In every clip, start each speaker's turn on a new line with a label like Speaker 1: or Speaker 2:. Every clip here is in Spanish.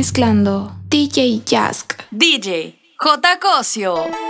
Speaker 1: mezclando DJ Jask.
Speaker 2: DJ J. Cosio.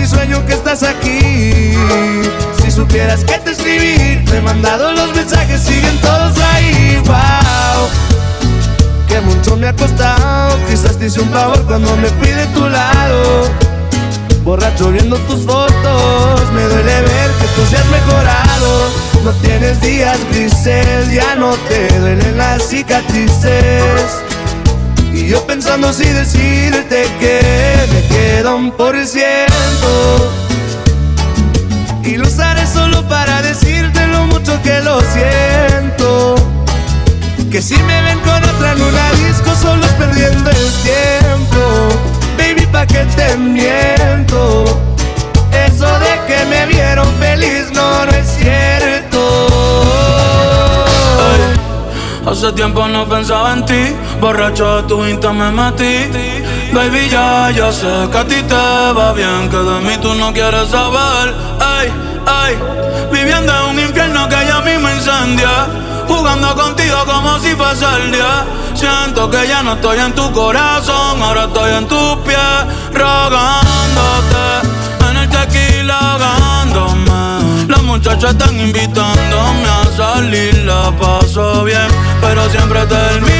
Speaker 3: Si sueño que estás aquí. Si supieras que te escribí, te he mandado los mensajes, siguen todos ahí. Wow, que mucho me ha costado. Quizás te hice un favor cuando me fui de tu lado. Borracho viendo tus fotos, me duele ver que tú seas mejorado. No tienes días grises, ya no te duelen las cicatrices. Y yo pensando si decirte que me queda un por ciento. Y lo usaré solo para decirte lo mucho que lo siento. Que si me ven con otra en una disco, solo es perdiendo el tiempo. Baby, pa' que te miento. Eso de que me vieron feliz no, no es cierto.
Speaker 4: Hace tiempo no pensaba en ti, borracho de tu insta me metí. Baby, ya, ya sé que a ti te va bien, que de mí tú no quieres saber. Ay, ay, viviendo en un infierno que ya mismo incendia. Jugando contigo como si fuese el día. Siento que ya no estoy en tu corazón, ahora estoy en tus pies, rogándote tequila ahogándome. Las muchachas están invitándome a salir, la paso bien, pero siempre termino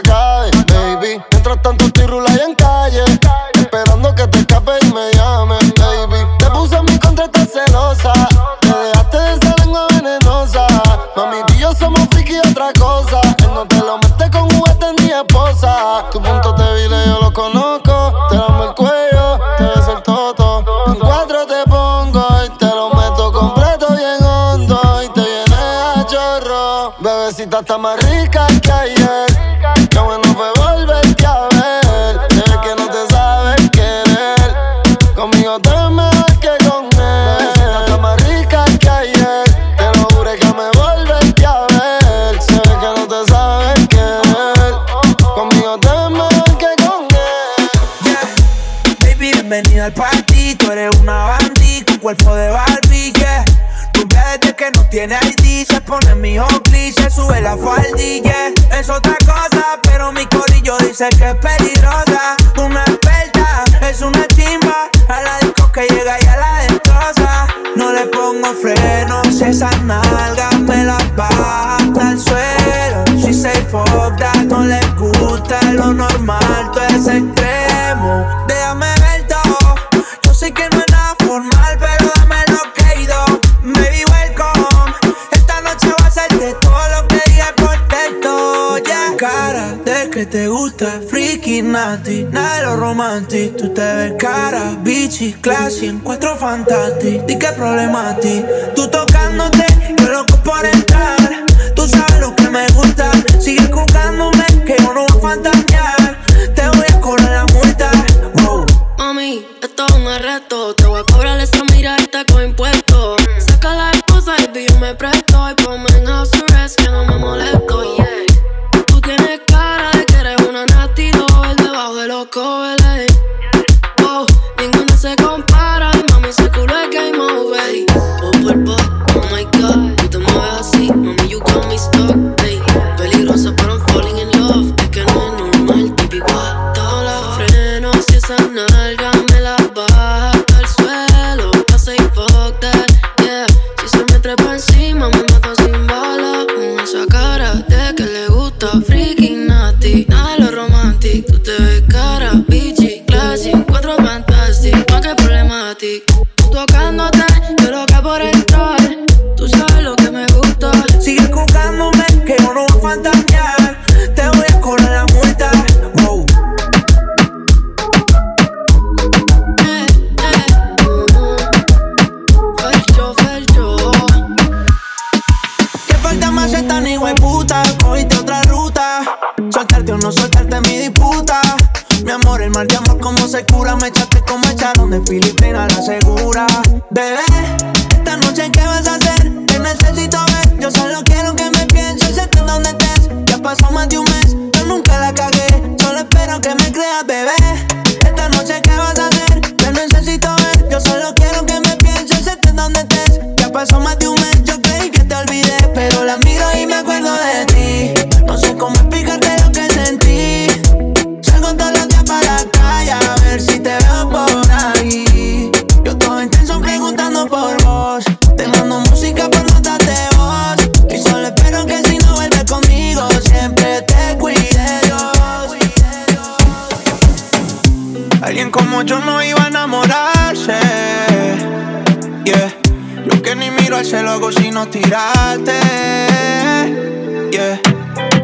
Speaker 4: baby.
Speaker 5: Mientras
Speaker 6: tanto estoy rula en calle, esperando que te escape y me llame, baby. Te puse en mi contra, estás celosa. Te dejaste de esa lengua venenosa. Mami, tú y yo somos friki y otra cosa. Él no te lo mete con juguetes ni esposa. Tu punto débil yo lo conozco. Te damos el cuello, te ves el toto. En cuatro te pongo y te lo meto completo bien hondo. Y te viene a chorro. Bebecita está más rica. sé que
Speaker 7: es peligrosa, una experta, es una chimba. A la disco que llega y a la destroza. No le pongo freno, frenos, esas nalgas me las baja hasta el suelo. Si se foda, no le gusta lo normal, todo es extremo. tornati, nero romanti Tutte per cara,
Speaker 8: bici, classi, in
Speaker 7: quattro fantasti Di che problemati, tutto alguien como yo no iba a enamorarse. Yeah, yo que ni miro al cielo hago sino tirarte. Yeah,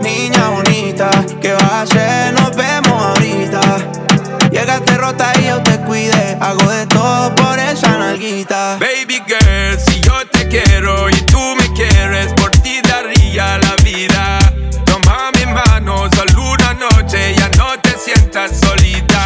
Speaker 7: niña bonita, ¿qué vas a hacer? Nos vemos ahorita. Llegaste rota y yo te cuide, hago de todo por esa nalguita.
Speaker 9: Baby girl, si yo te quiero y tú me quieres, por ti daría la vida. Toma mi mano, solo una noche, ya no te sientas solita.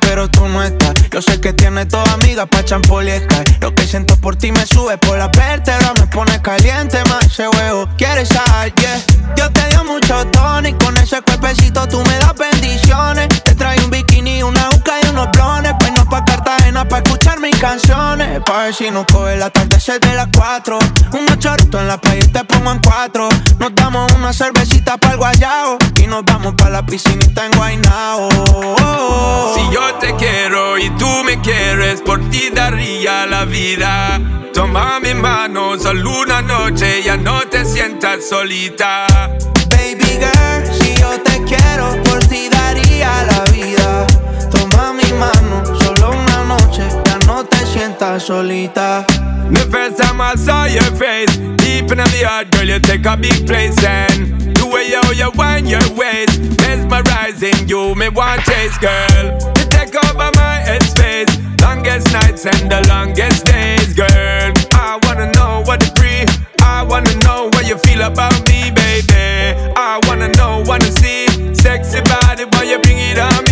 Speaker 7: Pero tú no estás. Yo sé que tienes toda amiga pa' champol y Lo que siento por ti me sube por la vértebra, me pone caliente más ese huevo. ¿Quieres sal? Yeah. Dios te dio mucho tono con ese cuerpecito tú me das bendiciones. Te trae un bikini, una uca y unos blones. Pa' Cartagena pa' escuchar mis canciones. Pa' ver si no coge la atardecer de las cuatro. Un chorrito en la playa y te pongo en cuatro. Nos damos una cervecita para el guayao y nos vamos pa' la piscinita en Guaynao.
Speaker 9: Si yo te quiero y tú me quieres, por ti daría la vida. Toma mi mano, solo una noche, ya no te sientas solita.
Speaker 7: Baby girl, si yo te quiero, por ti daría la vida. Toma mi mano, sientas solita.
Speaker 9: The first time I saw your face, deep in the heart, girl, you take a big place and the way you, you wind your waist, mesmerizing you, me want chase, girl. You take over my headspace, longest nights and the longest days, girl. I wanna know what the free, I wanna know what you feel about me, baby. I wanna know, wanna see, sexy body, why you bring it on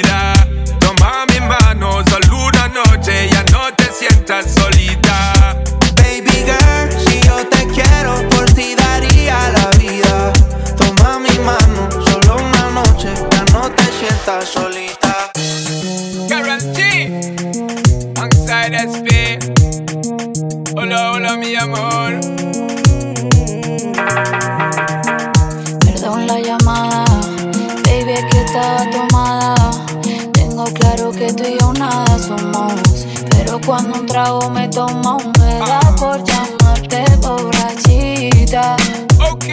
Speaker 9: Toma mi mano, solo una noche, ya no te sientas solita.
Speaker 7: Baby girl, si yo te quiero, por ti daría la vida. Toma mi mano, solo una noche, ya no te sientas solita.
Speaker 1: Trago me toma, me da por llamarte borrachita.
Speaker 9: Ok.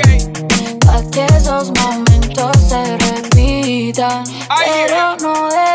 Speaker 1: Pa' que esos momentos se repitan. Pero no debí,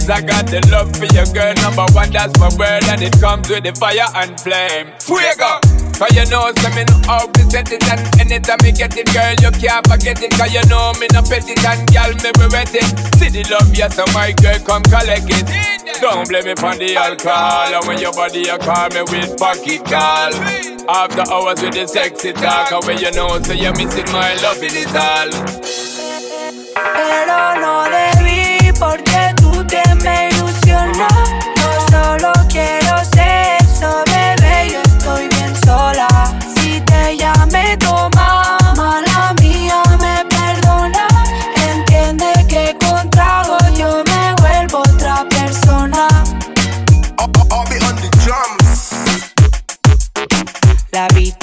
Speaker 9: games. I got the love for your girl, number one, that's my word, and it comes with the fire and flame. Fuego! Cause you know, so me how to set it And anytime me get it, girl, you can't forget it Cause you know me no pet it And girl, me be wet it See the love, yes, so my girl, come collect it Don't blame me for the alcohol And when your body, you call me with pocket call After hours with the sexy talk And when you know, so you're missing my love it all
Speaker 10: Pero no debí porque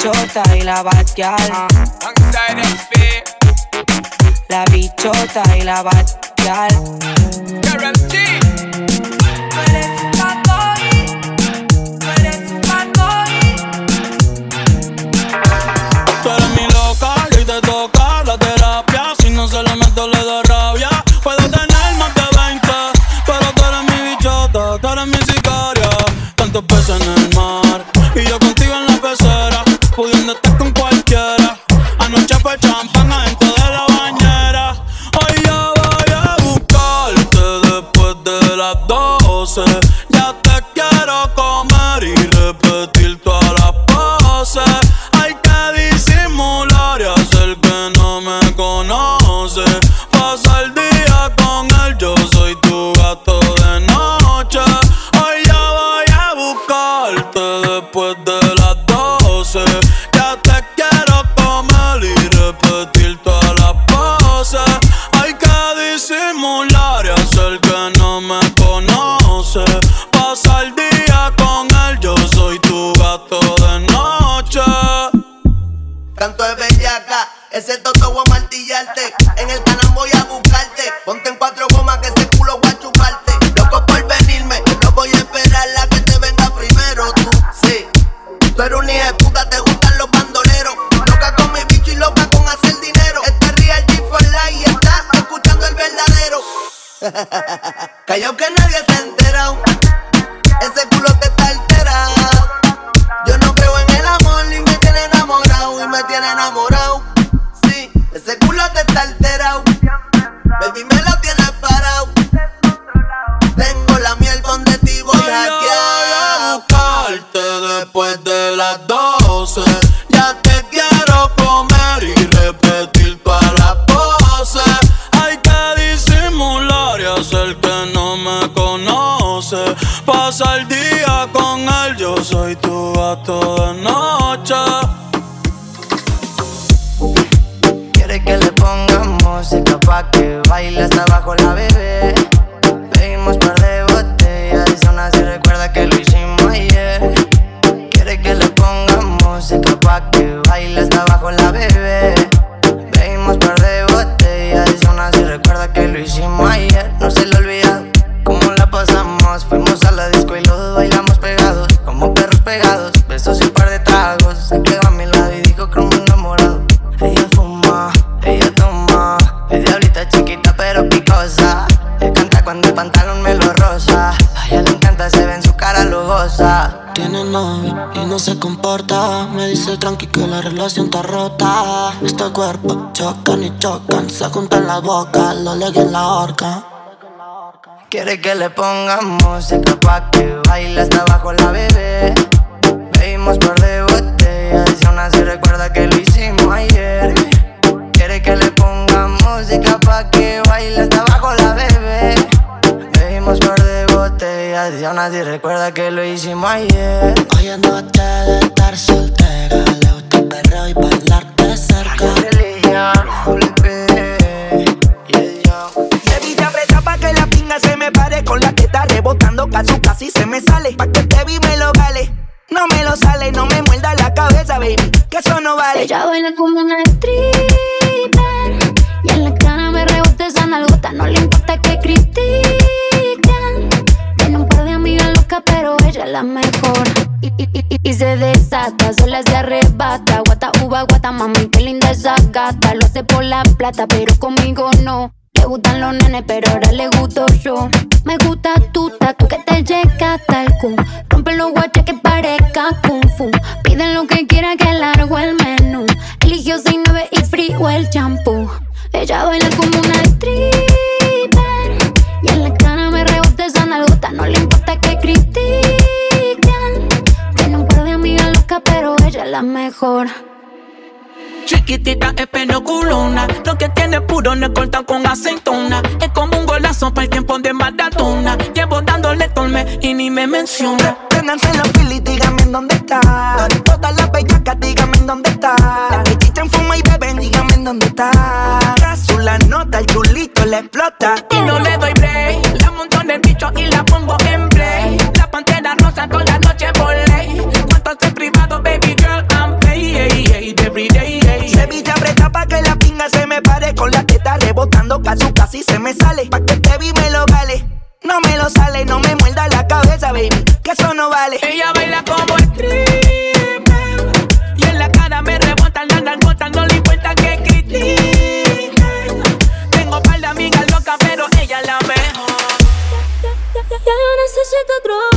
Speaker 10: bichota y la batial. La bichota y la batial.
Speaker 4: Tú eres mi loca y te toca la terapia. Si no se le meto, le da rabia. Puedo tener más de 20, pero tú eres mi bichota, tú eres mi Ese culo te está alterado. Tiene
Speaker 11: novio y no se comporta. Me dice tranqui que la relación está rota. Este cuerpo chocan y chocan. Se juntan la boca, lo leguen en la horca.
Speaker 12: Quiere que le pongamos música pa' que baile hasta abajo la bebé. Bebimos par de botellas y aún así recuerda que lo hicimos ayer. Quiere que le pongamos música pa' que baile hasta aún así recuerda que lo hicimos ayer.
Speaker 11: Hoy es noche de estar soltera. Le gusta el perreo y bailarte cerca.
Speaker 13: Baby, te aprieta pa' que la pinga se me pare. Con la teta rebotando casi casi se me sale. Pa' que te vi me lo gale. No me lo sale, no me muerda la cabeza, baby. Que eso no vale.
Speaker 14: Ella baila como una stripper Mejor. Y, y- y- se desata, sola se arrebata. Guata, uva, guata, mami, qué linda esa gata. Lo hace por la plata, pero conmigo no. Le gustan los nenes, pero ahora le gusto yo. Me gusta tu tatu, que te llega hasta el cu. Rompe los guaches que parezca kung fu. Piden lo que quiera, que largo el menú. Eligió 69 y frío el champú. Ella baila como una stripper la mejor.
Speaker 15: Chiquitita es penoculona Lo que tiene puro no corta con aceitona Es como un golazo para el tiempo de maratona Llevo dándole torme y ni me menciona.
Speaker 13: Préndanse los filis, díganme en dónde está. Todas las bellacas, díganme en dónde está. Las que chichan, fuman y beben, díganme en dónde está. Azul la nota, el chulito le explota.
Speaker 15: Y no le doy break. La monto en el bicho y la pongo en play. La pantera rosa con la noche por Every day,
Speaker 13: Sevilla aprieta pa' que la pinga se me pare Con la teta rebotando casi casi se me sale Pa' que te vi me lo vale No me lo sale, no me muerda la cabeza, baby Que eso no vale
Speaker 15: Ella baila como stripper Y en la cara me rebotan las nalgotas No le importa que critiquen Tengo par de amigas locas pero ella es la mejor
Speaker 14: Ya yo necesito otro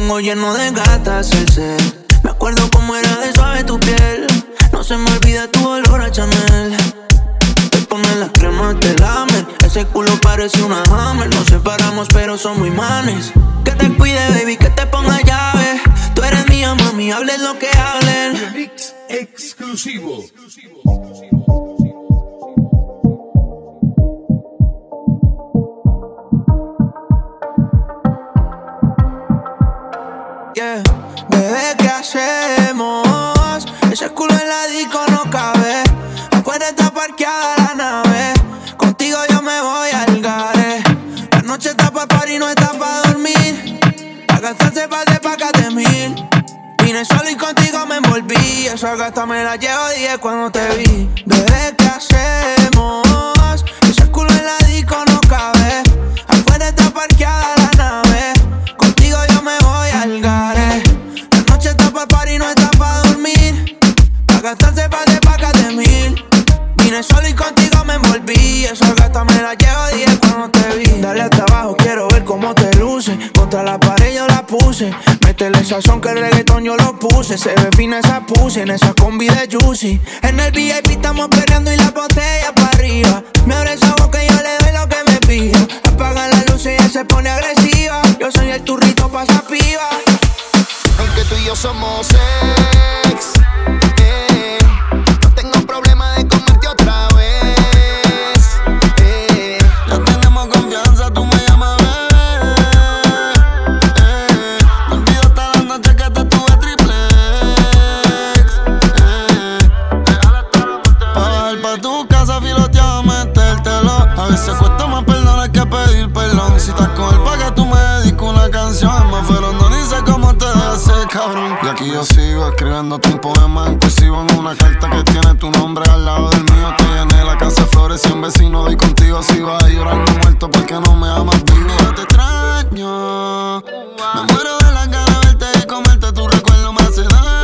Speaker 14: tengo
Speaker 7: lleno de gatas el ser. Me acuerdo cómo era de suave tu piel. No se me olvida tu olor a Chanel. Te pones las cremas de lamer. Ese culo parece una hammer. Nos separamos, pero somos imanes. Que te cuide, baby, que te ponga llave. Tú eres mía, mami, hables lo que hablen.
Speaker 16: Mix exclusivo.
Speaker 7: Bebé, ¿qué hacemos? Ese culo en la disco no cabe. Afuera está parqueada la nave. Contigo yo me voy al gare. La noche está pa' par y no está pa' dormir. A gastarse par de pacas mil. Vine solo y contigo me envolví. Esa gata me la llevo 10 cuando te vi. Bebé, Solo y contigo me envolví. Esa gata me la llevo 10 cuando te vi. Dale hasta abajo, quiero ver cómo te luce. Contra la pared yo la puse. Métele sazón que el reggaetón yo lo puse. Se ve fina esa puse en esa combi de Juicy. En el VIP estamos peleando y la botella para arriba. Me abre esa boca y yo le doy lo que me pida. Apaga la luz y ella se pone agresiva. Yo soy el turrito pasa piba.
Speaker 6: Aunque tú y yo somos ex,
Speaker 7: Y aquí yo sigo escribiéndote un poema inclusivo en una carta que tiene tu nombre al lado del mío. Te llené la casa flores y un vecino doy contigo. Si vas llorando muerto porque no me amas vivo. Yo te extraño. Me muero de las ganas de verte y comerte tu recuerdo me hace daño.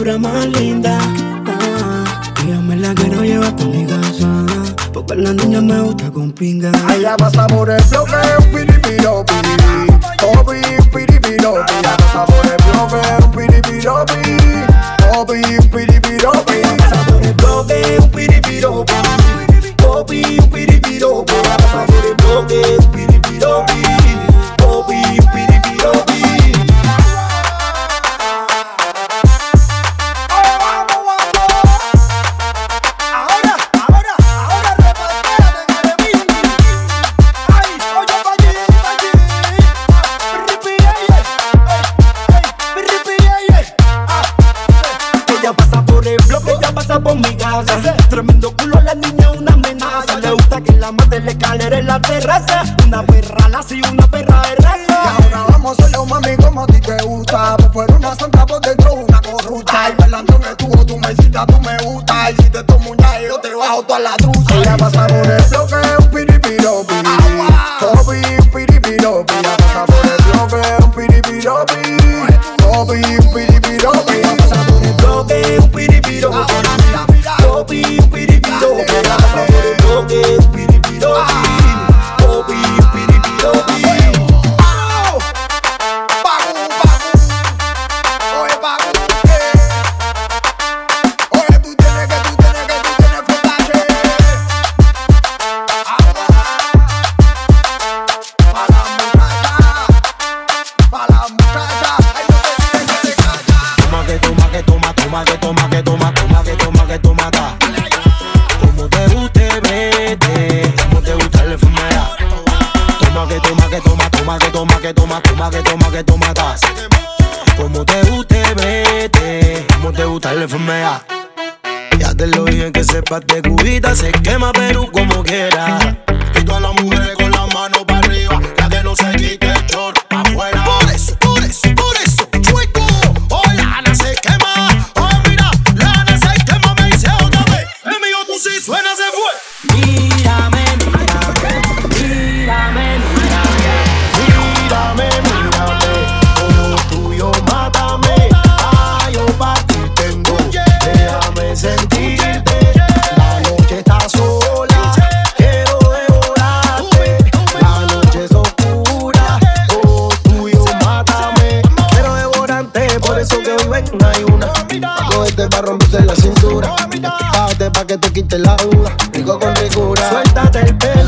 Speaker 17: cintura más linda. Ah, y yo me la quiero llevar mi casa. Porque la niña me gusta con pinga.
Speaker 18: Allá pasa por el bloque, piripiropi. Opi, piripiropi. Allá pasa por el bloque, piripiropi.
Speaker 17: Opi, Tremendo culo la niña, una amenaza. Le gusta que la mate, le calere la terraza. Una perra la y una perra.
Speaker 18: Como te
Speaker 17: guste, vete. Como te gusta la enfermedad. Ya te lo dije que sepas de cubita, se quema Perú como quiera. Y toda la mujer quite la duda. Rico con ricura. Suéltate el pelo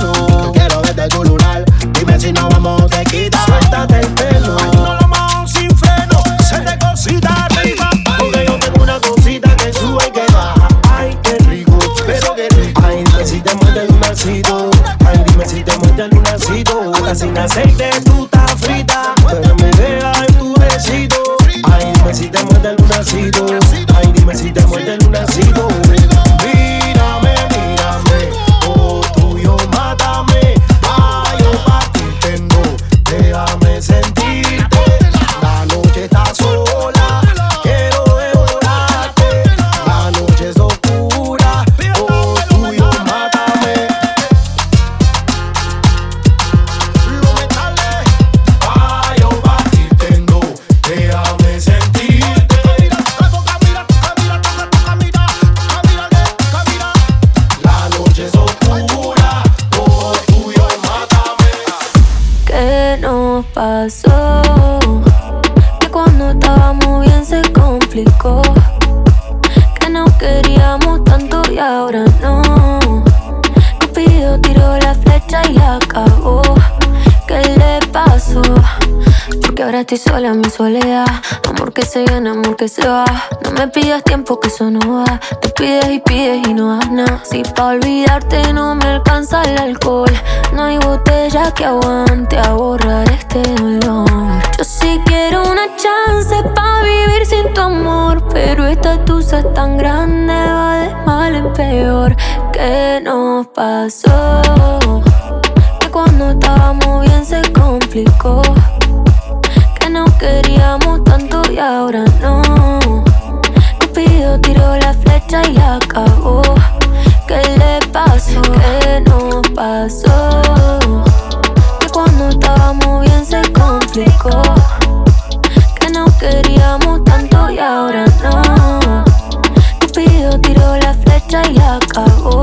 Speaker 17: pero
Speaker 1: esta tusa es tan grande, va de mal en peor. ¿Qué nos pasó? Que cuando estábamos bien se complicó. Que no queríamos tanto y ahora no. Cupido tiró la flecha y la acabó. ¿Qué le pasó? ¿Qué nos pasó? Que cuando estábamos bien se complicó queríamos tanto y ahora no. Cupido tiró la flecha y la cagó.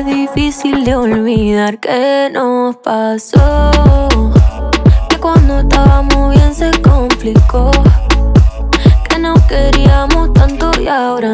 Speaker 19: difícil de olvidar. ¿Qué nos pasó? Que cuando estábamos bien se complicó. Que no queríamos tanto y ahora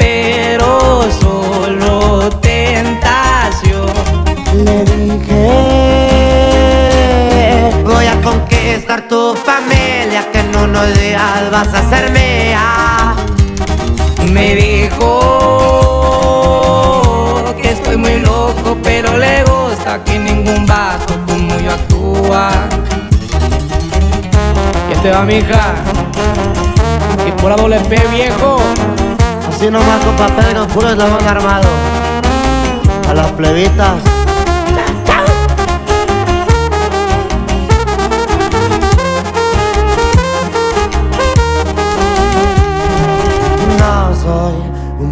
Speaker 20: vas a ser mía.
Speaker 21: Me dijo que estoy muy loco, pero le gusta que ningún vato como yo actúa. Y este va, mija. Y pura doble P, viejo.
Speaker 20: Así nomás con papel nos puro eslabón armado. A las plebitas.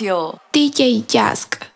Speaker 2: espacio
Speaker 19: DJ Jask.